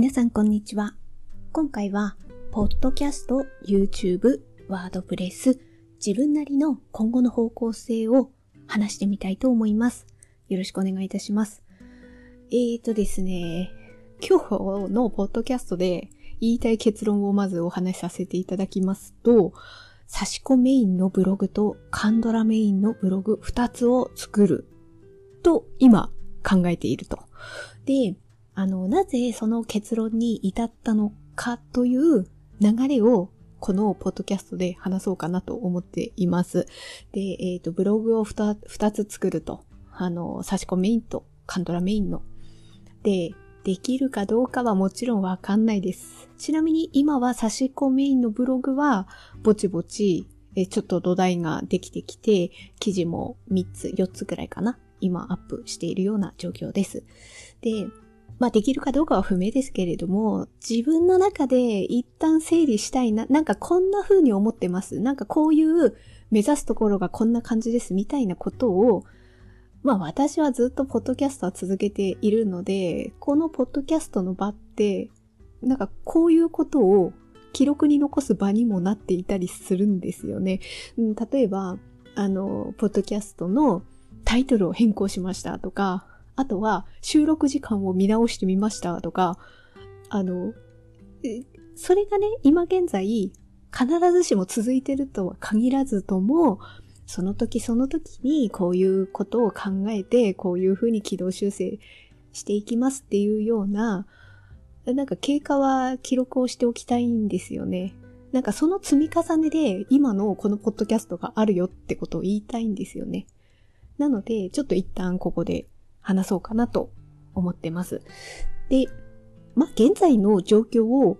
皆さんこんにちは。今回は、ポッドキャスト、YouTube、ワードプレス、自分なりの今後の方向性を話してみたいと思います。よろしくお願いいたします。えーとですね、今日のポッドキャストで言いたい結論をまずお話しさせていただきますと、差し子メインのブログとカンドラメインのブログ2つを作ると今考えていると。で、あの、なぜその結論に至ったのかという流れをこのポッドキャストで話そうかなと思っています。で、えっ、ー、と、ブログを 2, つ作ると。あの、差し込メインとカンドラメインの。で、できるかどうかはもちろんわかんないです。ちなみに今は差し込メインのブログはぼちぼちえちょっと土台ができてきて、記事も3つ、4つくらいかな。今アップしているような状況です。で、まあできるかどうかは不明ですけれども、自分の中で一旦整理したいな、なんかこんな風に思ってます。なんかこういう目指すところがこんな感じですみたいなことを、まあ私はずっとポッドキャストは続けているので、このポッドキャストの場って、なんかこういうことを記録に残す場にもなっていたりするんですよね。うん例えば、あの、ポッドキャストのタイトルを変更しましたとか、あとは収録時間を見直してみましたとか、あの、それがね、今現在必ずしも続いてるとは限らずとも、その時その時にこういうことを考えて、こういうふうに軌道修正していきますっていうような、なんか経過は記録をしておきたいんですよね。なんかその積み重ねで今のこのポッドキャストがあるよってことを言いたいんですよね。なので、ちょっと一旦ここで話そうかなと思ってます。で、まあ、現在の状況を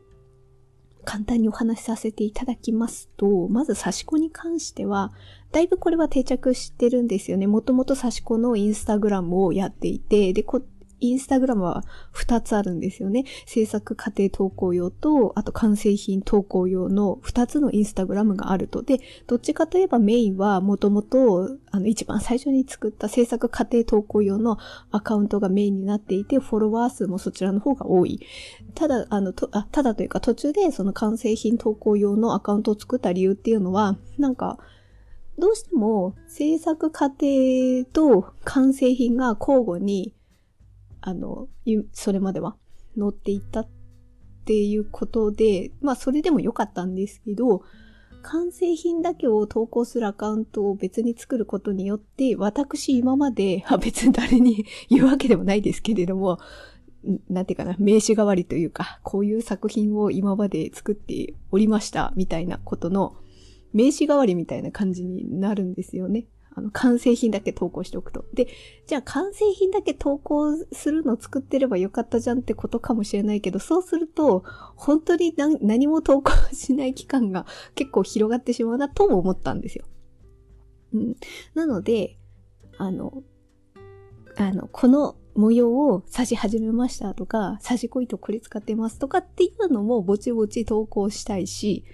簡単にお話しさせていただきますと、まず刺し子に関しては、だいぶこれは定着してるんですよね。もともと刺し子のインスタグラムをやっていて、で、こインスタグラムは2つあるんですよね。制作過程投稿用と、あと完成品投稿用の2つのインスタグラムがあると。で、どっちかといえばメインはもともと、あの、一番最初に作った制作過程投稿用のアカウントがメインになっていて、フォロワー数もそちらの方が多い。ただ、あの、とあただというか途中でその完成品投稿用のアカウントを作った理由っていうのは、なんか、どうしても制作過程と完成品が交互にあの、それまでは乗っていったっていうことで、まあそれでも良かったんですけど、完成品だけを投稿するアカウントを別に作ることによって、私今まで、あ別に誰に言うわけでもないですけれども、なんていうかな、名刺代わりというか、こういう作品を今まで作っておりました、みたいなことの、名刺代わりみたいな感じになるんですよね。あの、完成品だけ投稿しておくと。で、じゃあ完成品だけ投稿するの作ってればよかったじゃんってことかもしれないけど、そうすると、本当に何も投稿しない期間が結構広がってしまうなとも思ったんですよ。うん。なので、あの、あの、この模様を刺し始めましたとか、刺し子糸これ使ってますとかっていうのもぼちぼち投稿したいし、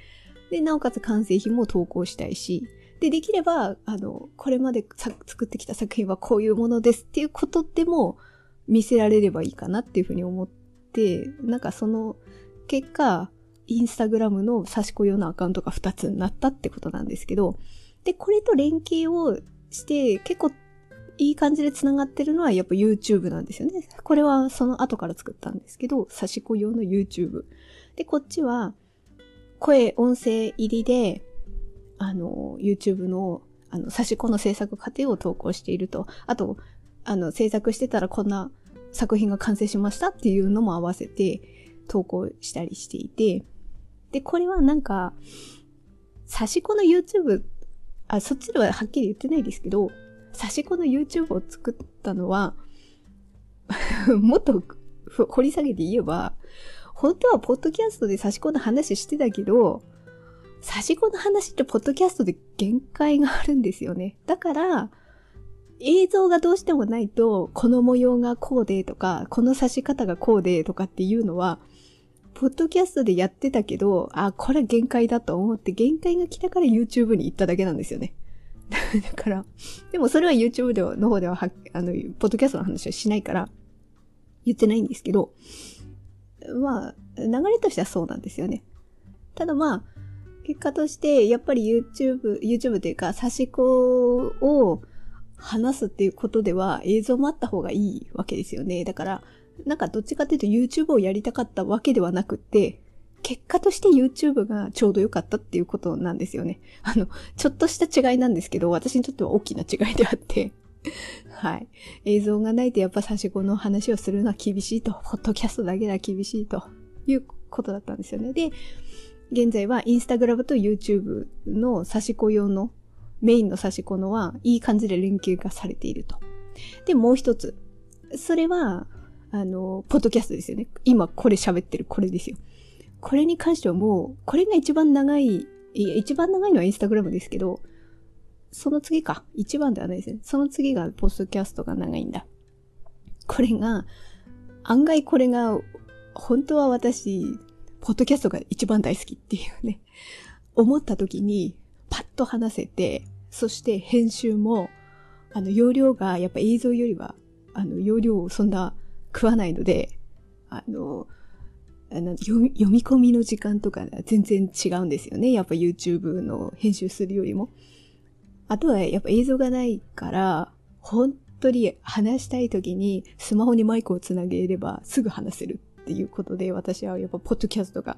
で、なおかつ完成品も投稿したいし、で、できれば、あの、これまで作ってきた作品はこういうものですっていうことでも見せられればいいかなっていうふうに思って、なんかその結果、インスタグラムの差し子用のアカウントが2つになったってことなんですけど、で、これと連携をして結構いい感じで繋がってるのはやっぱ YouTube なんですよね。これはその後から作ったんですけど、差し子用の YouTube。で、こっちは声、音声入りであの、YouTube の、あの、差し子の制作過程を投稿していると。あと、あの、制作してたらこんな作品が完成しましたっていうのも合わせて投稿したりしていて。で、これはなんか、差し子の YouTube、あ、そっちでははっきり言ってないですけど、差し子の YouTube を作ったのは もっと掘り下げて言えば、本当はポッドキャストで差し子の話してたけど、差し子の話ってポッドキャストで限界があるんですよね。だから、映像がどうしてもないと、この模様がこうでとか、この刺し方がこうでとかっていうのは、ポッドキャストでやってたけど、あ、これ限界だと思って、限界が来たから YouTube に行っただけなんですよね。だから、でもそれは YouTube ではの方ではは、あの、ポッドキャストの話はしないから、言ってないんですけど、まあ、流れとしてはそうなんですよね。ただまあ、結果として、やっぱり YouTube、YouTube というか、差し子を話すっていうことでは映像もあった方がいいわけですよね。だから、なんかどっちかっていうと YouTube をやりたかったわけではなくて、結果として YouTube がちょうど良かったっていうことなんですよね。あの、ちょっとした違いなんですけど、私にとっては大きな違いであって はい。映像がないとやっぱ差し子の話をするのは厳しいと、ポッドキャストだけでは厳しいということだったんですよね。で、現在はインスタグラムと YouTube の差し子用のメインの差し子のはいい感じで連携がされていると。で、もう一つ。それは、あの、ポッドキャストですよね。今これ喋ってるこれですよ。これに関してはもう、これが一番長い、いや、一番長いのはインスタグラムですけど、その次か。一番ではないですね。その次がポッドキャストが長いんだ。これが、案外これが、本当は私、ポッドキャストが一番大好きっていうね、思った時に、パッと話せて、そして編集も、あの、容量がやっぱ映像よりは、あの、容量をそんな食わないので、あの、あの読み読み込みの時間とか全然違うんですよね。やっぱ YouTube の編集するよりも。あとはやっぱ映像がないから、本当に話したい時にスマホにマイクをつなげればすぐ話せるっていうことで、私はやっぱポッドキャストが、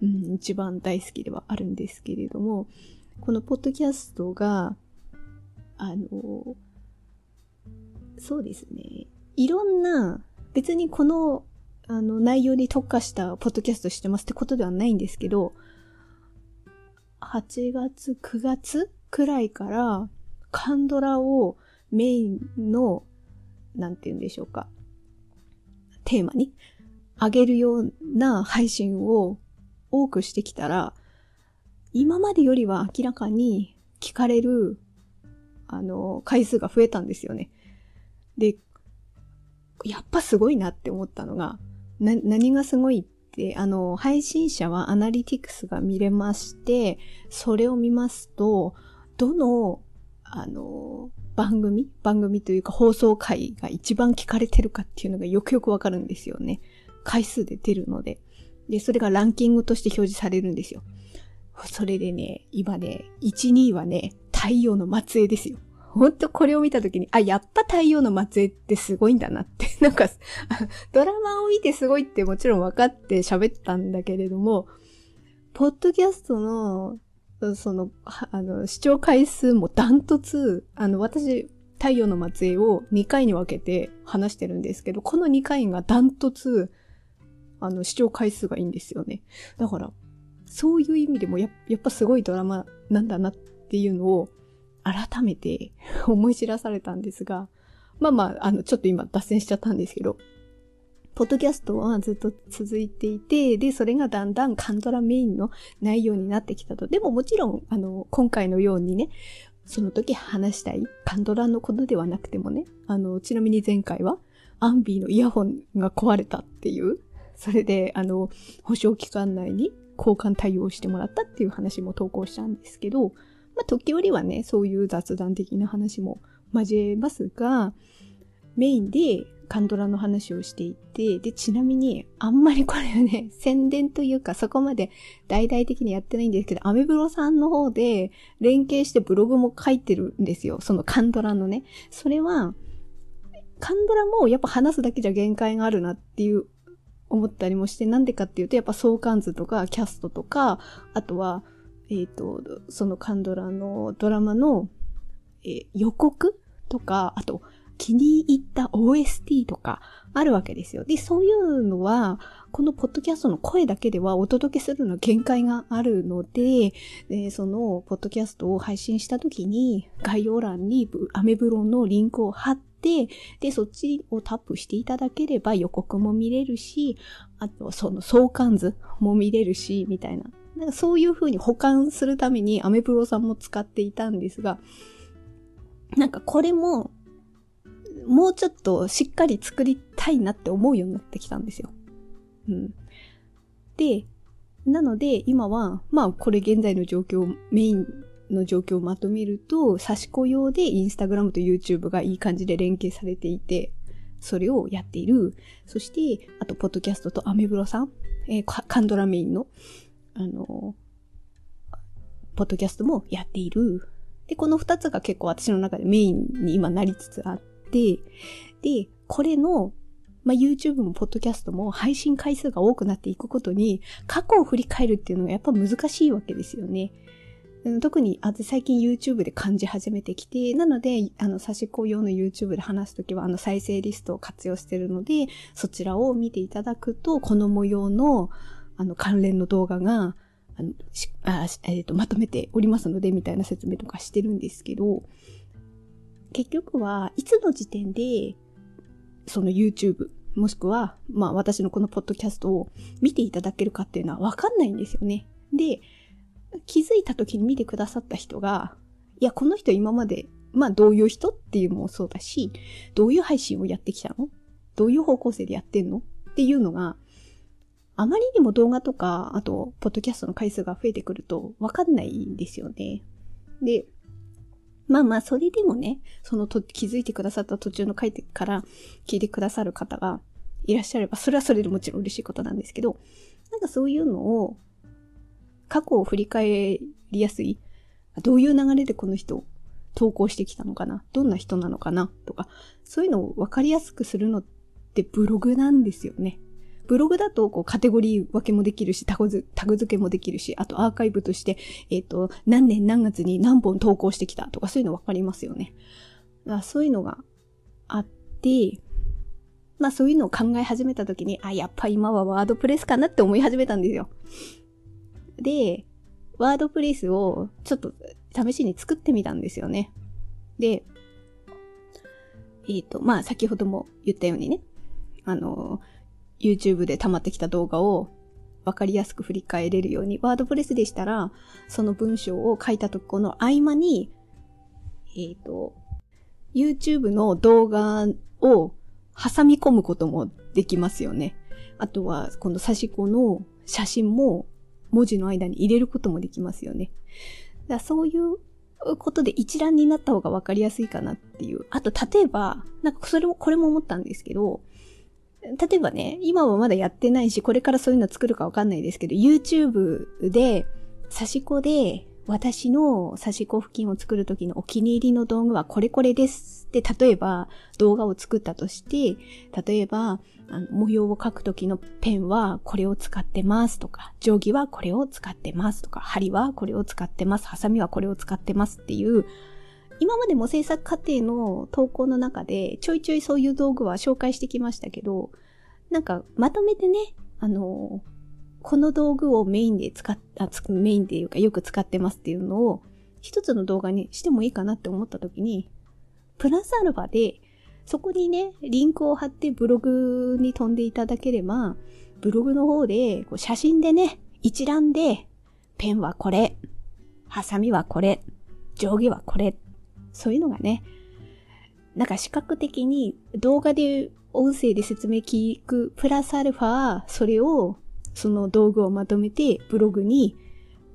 うん、一番大好きではあるんですけれども、このポッドキャストが、あの、そうですね。いろんな、別にこの、あの、内容に特化したポッドキャストしてますってことではないんですけど、8月、9月くらいから、カンドラをメインの、なんて言うんでしょうか、テーマに上げるような配信を多くしてきたら、今までよりは明らかに聞かれる、あの、回数が増えたんですよね。で、やっぱすごいなって思ったのが、な、何がすごいって、あの、配信者はアナリティクスが見れまして、それを見ますと、どの、あの、番組番組というか放送回が一番聞かれてるかっていうのがよくよくわかるんですよね。回数で出るので。で、それがランキングとして表示されるんですよ。それでね、今ね、1、2位はね、太陽の末裔ですよ。ほんとこれを見たときに、あ、やっぱ太陽の末裔ってすごいんだなって。なんか、ドラマを見てすごいってもちろん分かって喋ったんだけれども、ポッドキャストのその、あの、視聴回数もダントツ、あの、私、太陽の末裔を2回に分けて話してるんですけど、この2回がダントツ、あの、視聴回数がいいんですよね。だから、そういう意味でもや、やっぱすごいドラマなんだなっていうのを、改めて 思い知らされたんですが、まあまあ、あの、ちょっと今脱線しちゃったんですけど、ポッドキャストはずっと続いていて、で、それがだんだんカンドラメインの内容になってきたと。でももちろん、あの、今回のようにね、その時話したいカンドラのことではなくてもね、あの、ちなみに前回は、アンビーのイヤホンが壊れたっていう、それで、あの、保証期間内に交換対応してもらったっていう話も投稿したんですけど、まあ、時折はね、そういう雑談的な話も交えますが、メインでカンドラの話をしていて、で、ちなみに、あんまりこれはね、宣伝というかそこまで大々的にやってないんですけど、アメブロさんの方で連携してブログも書いてるんですよ。そのカンドラのね。それは、カンドラもやっぱ話すだけじゃ限界があるなっていう思ったりもして、なんでかっていうと、やっぱ相関図とかキャストとか、あとは、えっ、ー、と、そのカンドラのドラマの、えー、予告とか、あと、気に入った OST とかあるわけですよ。で、そういうのは、このポッドキャストの声だけではお届けするの限界があるので、でそのポッドキャストを配信した時に概要欄にアメブロのリンクを貼ってて、で、そっちをタップしていただければ予告も見れるし、あとその相関図も見れるし、みたいな。なんかそういう風に保管するためにアメブロさんも使っていたんですが、なんかこれももうちょっとしっかり作りたいなって思うようになってきたんですよ。うん。で、なので今は、まあこれ現在の状況、メインの状況をまとめると、差し子用でインスタグラムと YouTube がいい感じで連携されていて、それをやっている。そして、あと、ポッドキャストとアメブロさん、えー、カンドラメインの、あの、ポッドキャストもやっている。で、この二つが結構私の中でメインに今なりつつあって、で、これの、まあ、YouTube も Podcast も配信回数が多くなっていくことに、過去を振り返るっていうのがやっぱ難しいわけですよね。特に、あ最近 YouTube で感じ始めてきて、なので、あの、差し子用の YouTube で話すときは、あの、再生リストを活用してるので、そちらを見ていただくと、この模様の、あの、関連の動画が、あの、あえっ、ー、と、まとめておりますので、みたいな説明とかしてるんですけど、結局はいつの時点で、その YouTube、もしくは、まあ私のこのポッドキャストを見ていただけるかっていうのはわかんないんですよね。で、気づいた時に見てくださった人が、いや、この人今まで、まあどういう人っていうのもそうだし、どういう配信をやってきたの？どういう方向性でやってんの？っていうのが、あまりにも動画とか、あと、ポッドキャストの回数が増えてくると、わかんないんですよね。で、まあまあ、それでもね、そのと気づいてくださった途中の回から聞いてくださる方がいらっしゃれば、それはそれでもちろん嬉しいことなんですけど、なんかそういうのを過去を振り返りやすい。どういう流れでこの人投稿してきたのかな？どんな人なのかな？とか、そういうのを分かりやすくするのってブログなんですよね。ブログだと、こう、カテゴリー分けもできるし、タグ付けもできるし、あとアーカイブとして、えっ、ー、と、何年何月に何本投稿してきた？とか、そういうの分かりますよね。だそういうのがあって、まあそういうのを考え始めた時に、あ、やっぱ今はワードプレスかなって思い始めたんですよ。で、ワードプレスをちょっと試しに作ってみたんですよね。で、えっ、ー、と、まあ、先ほども言ったようにね、あの、YouTube で溜まってきた動画をわかりやすく振り返れるように、ワードプレスでしたら、その文章を書いたとこの合間に、えっ、ー、と、YouTube の動画を挟み込むこともできますよね。あとは、この差し子の写真も文字の間に入れることもできますよね。だそういうことで一覧になった方がわかりやすいかなっていう。あと、例えば、なんかそれも、これも思ったんですけど、例えばね、今はまだやってないし、これからそういうの作るかわかんないですけど、YouTube で、差し子で、私の差し子付近を作るときのお気に入りの道具はこれこれですって、例えば動画を作ったとして、例えば、あの模様を描くときのペンはこれを使ってますとか、定規はこれを使ってますとか、針はこれを使ってます、ハサミはこれを使ってますっていう、今までも制作過程の投稿の中でちょいちょいそういう道具は紹介してきましたけど、なんかまとめてね、あの、この道具をメインで使っ、あ、メインっていうかよく使ってますっていうのを一つの動画にしてもいいかなって思った時に、プラスアルファでそこにね、リンクを貼ってブログに飛んでいただければ、ブログの方でこう写真でね、一覧で、ペンはこれ、ハサミはこれ、定規はこれ、そういうのがね、なんか視覚的に動画で音声で説明聞く、プラスアルファ、それを、その道具をまとめてブログに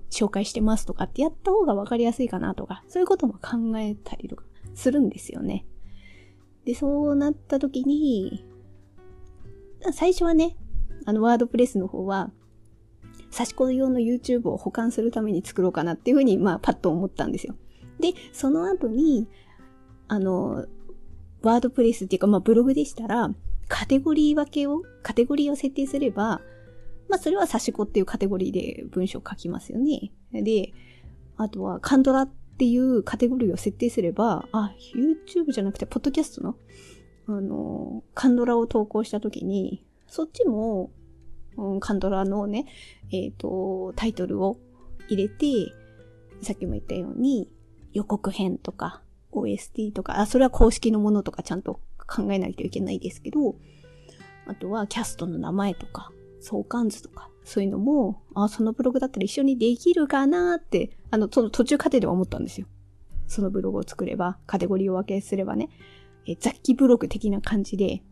紹介してますとかってやった方がわかりやすいかなとか、そういうことも考えたりとかするんですよね。で、そうなった時に、最初はね、あの、ワードプレスの方は、差し子用の YouTube を保管するために作ろうかなっていうふうに、まあ、パッと思ったんですよ。で、その後に、あの、ワードプレスっていうか、まあ、ブログでしたら、カテゴリー分けを、カテゴリーを設定すれば、まあ、それは差し子っていうカテゴリーで文章を書きますよね。で、あとは、カンドラっていうカテゴリーを設定すれば、あ、YouTube じゃなくて、ポッドキャストの、あの、カンドラを投稿したときに、そっちも、うん、カンドラのね、えっ、ー、と、タイトルを入れて、さっきも言ったように、予告編とか、OST とか、あ、それは公式のものとかちゃんと考えないといけないですけど、あとはキャストの名前とか、相関図とか、そういうのも、あ、そのブログだったら一緒にできるかなって、あの、その途中過程では思ったんですよ。そのブログを作れば、カテゴリーを分けすればね、え雑記ブログ的な感じで、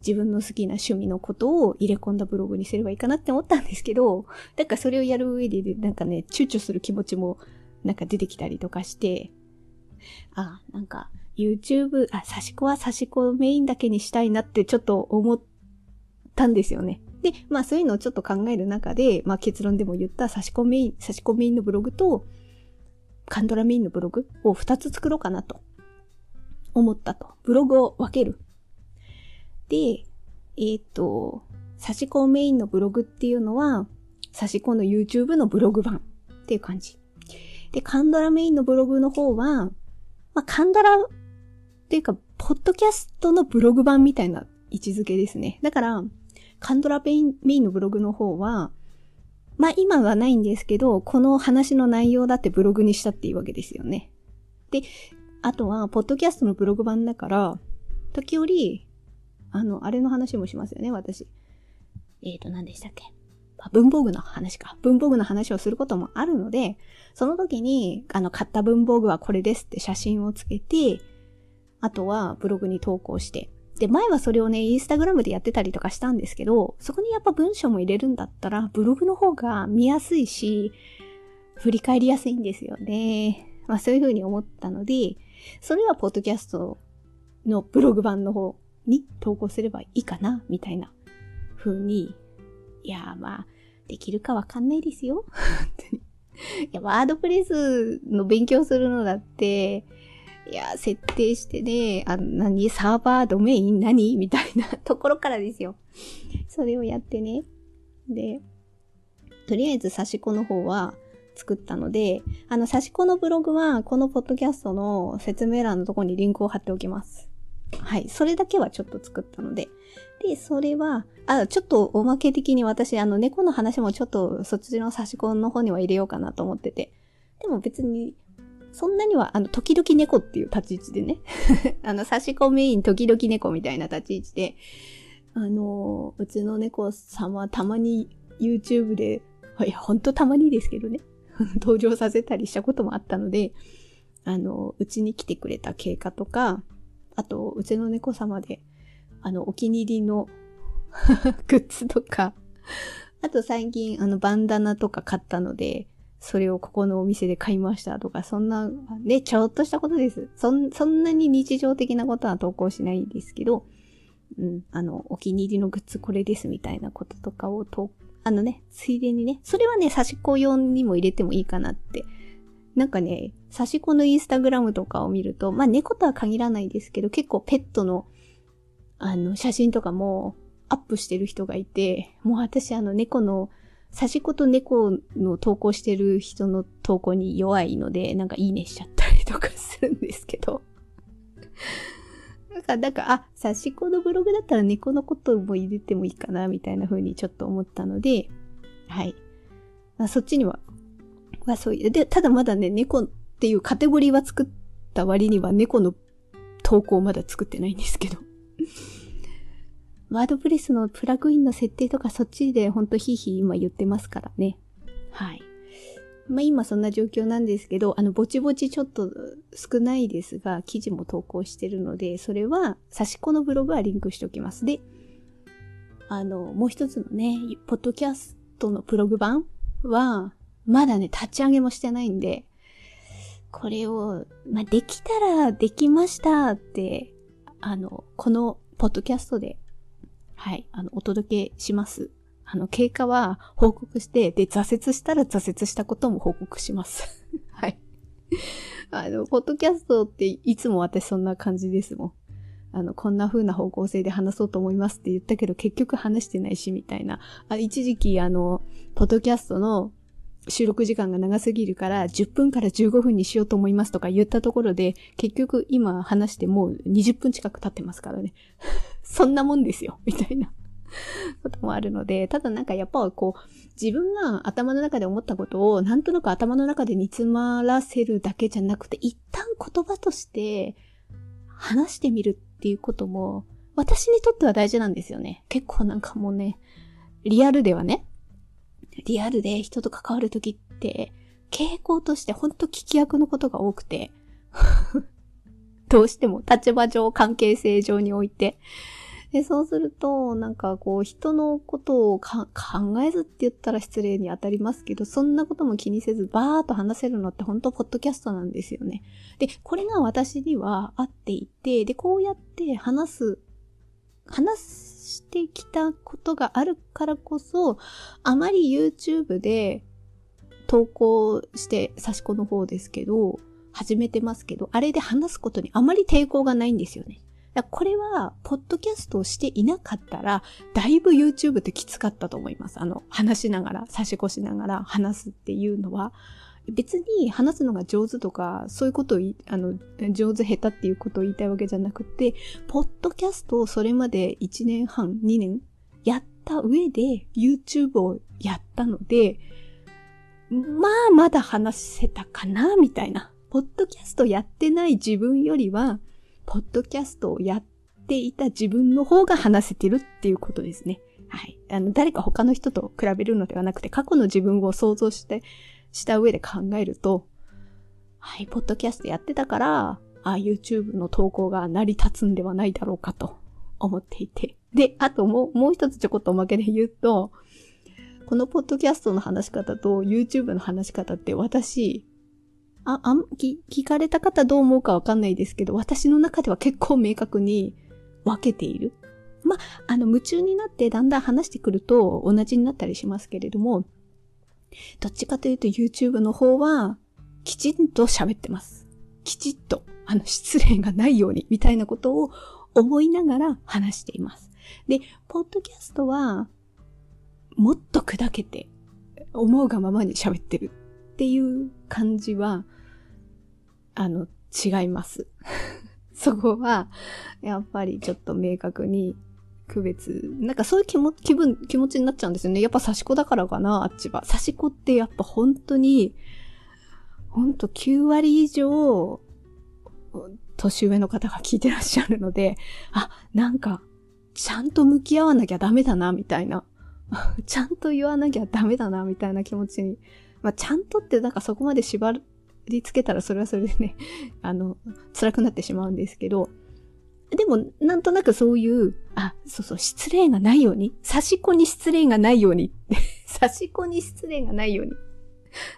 自分の好きな趣味のことを入れ込んだブログにすればいいかなって思ったんですけど、だからそれをやる上で、なんかね、躊躇する気持ちもなんか出てきたりとかして、あ、なんか YouTube、あ、刺し子は刺し子メインだけにしたいなってちょっと思ったんですよね。で、まあそういうのをちょっと考える中で、まあ結論でも言った刺し子メイン、刺し子メインのブログと、カンドラメインのブログを2つ作ろうかなと思ったと。ブログを分ける。で、えっ、ー、と、刺し子メインのブログっていうのは、刺し子の YouTube のブログ版っていう感じ。で、カンドラメインのブログの方は、まあ、カンドラっていうか、ポッドキャストのブログ版みたいな位置づけですね。だから、カンドラメインメインのブログの方は、まあ今はないんですけど、この話の内容だってブログにしたっていうわけですよね。で、あとは、ポッドキャストのブログ版だから、時折、あの、あれの話もしますよね、私。えっ、ー、と、何でしたっけ？文房具の話か。文房具の話をすることもあるので、その時に、あの、買った文房具はこれですって写真をつけて、あとはブログに投稿して。で、前はそれをね、インスタグラムでやってたりとかしたんですけど、そこにやっぱ文章も入れるんだったら、ブログの方が見やすいし、振り返りやすいんですよね。まあそういうふうに思ったので、それはポッドキャストのブログ版の方に投稿すればいいかな、みたいな風に。いやまあ、できるかわかんないですよ。本当に。いや、ワードプレスの勉強するのだって、いや、設定してね、あ、何？サーバードメイン何？みたいなところからですよ。それをやってね。で、とりあえず差し子の方は作ったので、あの、差し子のブログは、このポッドキャストの説明欄のところにリンクを貼っておきます。はい。それだけはちょっと作ったので。で、それは、あ、ちょっとおまけ的に私、あの、猫の話もちょっとそっちの差し子の方には入れようかなと思ってて。でも別に、そんなには、あの、時々猫っていう立ち位置でね。あの、差し子メイン時々猫みたいな立ち位置で、あの、うちの猫様たまに YouTube で、いや、ほんとたまにですけどね。登場させたりしたこともあったので、あの、うちに来てくれた経過とか、あと、うちの猫様で、あの、お気に入りの グッズとか、あと最近、あの、バンダナとか買ったので、それをここのお店で買いましたとか、そんな、ね、ちょっとしたことです。そん、そんなに日常的なことは投稿しないんですけど、うん、あの、お気に入りのグッズこれですみたいなこととかをと、あのね、ついでにね、それはね、差し子用にも入れてもいいかなって。なんかね、差し子のインスタグラムとかを見ると、まあ猫とは限らないですけど、結構ペットの、あの、写真とかもアップしてる人がいて、もう私あの猫の刺し子と猫の投稿してる人の投稿に弱いので、なんかいいねしちゃったりとかするんですけど。なんか、なんか、あ、刺し子のブログだったら猫のことも入れてもいいかな、みたいな風にちょっと思ったので、はい。まあ、そっちには、はそういう、で、ただまだね、猫っていうカテゴリーは作った割には猫の投稿まだ作ってないんですけど。ワードプレスのプラグインの設定とかそっちでほんとヒーヒー今言ってますからね。はい。まあ今そんな状況なんですけど、あの、ぼちぼちちょっと少ないですが、記事も投稿してるので、それは、差し子のブログはリンクしておきます。で、あの、もう一つのね、ポッドキャストのプログ版は、まだね、立ち上げもしてないんで、これを、まあ、できたらできましたって、あの、このポッドキャストではい、あの、お届けします。あの、経過は報告して、で、挫折したら挫折したことも報告します。はい。あの、ポッドキャストっていつも私そんな感じですもん。あの、こんな風な方向性で話そうと思いますって言ったけど、結局話してないし、みたいな。あ一時期、あの、ポッドキャストの収録時間が長すぎるから10分から15分にしようと思いますとか言ったところで、結局今話してもう20分近く経ってますからね。そんなもんですよ、みたいなこともあるので、ただなんかやっぱこう、自分が頭の中で思ったことをなんとなく頭の中で煮詰まらせるだけじゃなくて、一旦言葉として話してみるっていうことも、私にとっては大事なんですよね。結構なんかもうね、リアルではね、リアルで人と関わるときって、傾向としてほんと聞き役のことが多くて どうしても立場上、関係性上において。で、そうすると、なんかこう、人のことを考えずって言ったら失礼に当たりますけど、そんなことも気にせず、バーっと話せるのって本当ポッドキャストなんですよね。で、これが私には合っていて、で、こうやって話す、話してきたことがあるからこそ、あまり YouTube で投稿して、差し子の方ですけど、始めてますけど、あれで話すことにあまり抵抗がないんですよね。これは、ポッドキャストをしていなかったら、だいぶ YouTube ってきつかったと思います。あの、話しながら、差し越しながら話すっていうのは、別に話すのが上手とか、そういうことをあの、上手下手っていうことを言いたいわけじゃなくて、ポッドキャストをそれまで1年半、2年やった上で YouTube をやったので、まあまだ話せたかな、みたいな。ポッドキャストやってない自分よりは、ポッドキャストをやっていた自分の方が話せてるっていうことですね。はい。あの、誰か他の人と比べるのではなくて、過去の自分を想像して、した上で考えると、はい、ポッドキャストやってたから、あ、YouTube の投稿が成り立つんではないだろうかと思っていて。で、あともう、もう一つちょこっとおまけで言うと、このポッドキャストの話し方と YouTube の話し方って私、あ、あん、聞、聞かれた方どう思うかわかんないですけど、私の中では結構明確に分けている。まあ、あの、夢中になってだんだん話してくると同じになったりしますけれども、どっちかというと YouTube の方は、きちんと喋ってます。きちっと、あの、失礼がないように、みたいなことを思いながら話しています。で、ポッドキャストは、もっと砕けて、思うがままに喋ってるっていう感じは、あの、違います。そこは、やっぱりちょっと明確に区別、なんかそういう気も気分、気持ちになっちゃうんですよね。やっぱ差し子だからかな、あっちは。差し子ってやっぱ本当に、本当9割以上、年上の方が聞いてらっしゃるので、あ、なんか、ちゃんと向き合わなきゃダメだな、みたいな。ちゃんと言わなきゃダメだな、みたいな気持ちに。まあ、ちゃんとってなんかそこまで縛るりつけたらそれはそれでね、あの、辛くなってしまうんですけど、でも、なんとなくそういう、あ、そうそう、失礼がないように、差し子に失礼がないように、差し子に失礼がないように、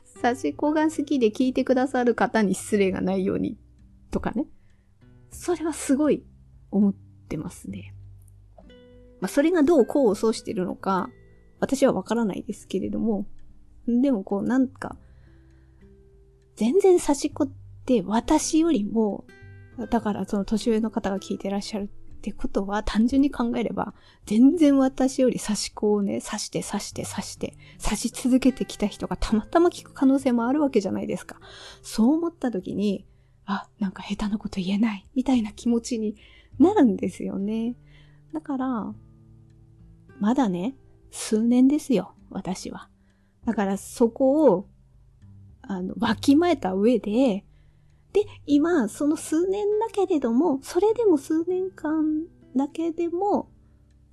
差し子が好きで聞いてくださる方に失礼がないように、とかね。それはすごい思ってますね。まあ、それがどう功を奏してるのか、私はわからないですけれども、でもこう、なんか、全然差し子って私よりも、だからその年上の方が聞いてらっしゃるってことは単純に考えれば、全然私より差し子をね、刺して刺して刺して、刺し続けてきた人がたまたま聞く可能性もあるわけじゃないですか。そう思った時に、あ、なんか下手なこと言えない、みたいな気持ちになるんですよね。だから、まだね、数年ですよ、私は。だからそこをあの、わきまえた上で、で、今、その数年だけれども、それでも数年間だけでも、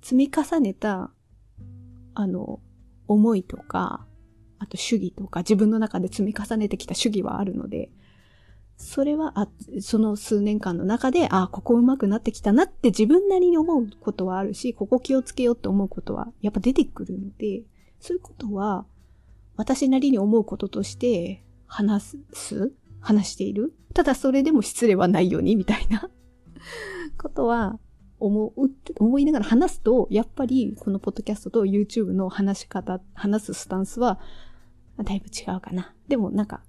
積み重ねた、あの、思いとか、あと主義とか、自分の中で積み重ねてきた主義はあるので、それは、あ、その数年間の中で、あ、ここ上手くなってきたなって自分なりに思うことはあるし、ここ気をつけようって思うことは、やっぱ出てくるので、そういうことは、私なりに思うこととして、話す？話している？ただそれでも失礼はないようにみたいな。ことは思う、思いながら話すと、やっぱりこのポッドキャストと YouTube の話し方、話すスタンスはだいぶ違うかな。でもなんか、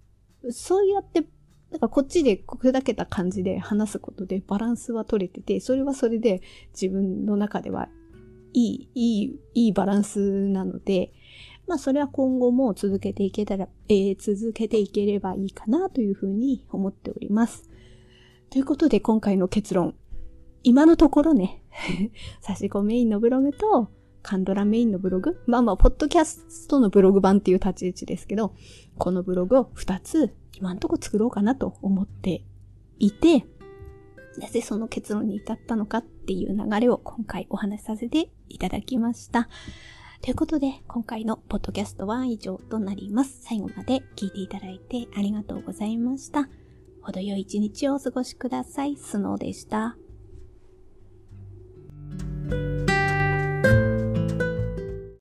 そうやって、なんかこっちで砕けた感じで話すことでバランスは取れてて、それはそれで自分の中ではいい、いい、いいバランスなので、まあそれは今後も続けていけたら、えー、続けていければいいかなというふうに思っております。ということで今回の結論。今のところね、差し子メインのブログと、カンドラメインのブログまあまあ、ポッドキャストのブログ版っていう立ち位置ですけど、このブログを2つ今んとこ作ろうかなと思っていて、なぜその結論に至ったのかっていう流れを今回お話しさせていただきました。ということで、今回のポッドキャストは以上となります。最後まで聞いていただいてありがとうございました。程よい一日をお過ごしください。スノーでした。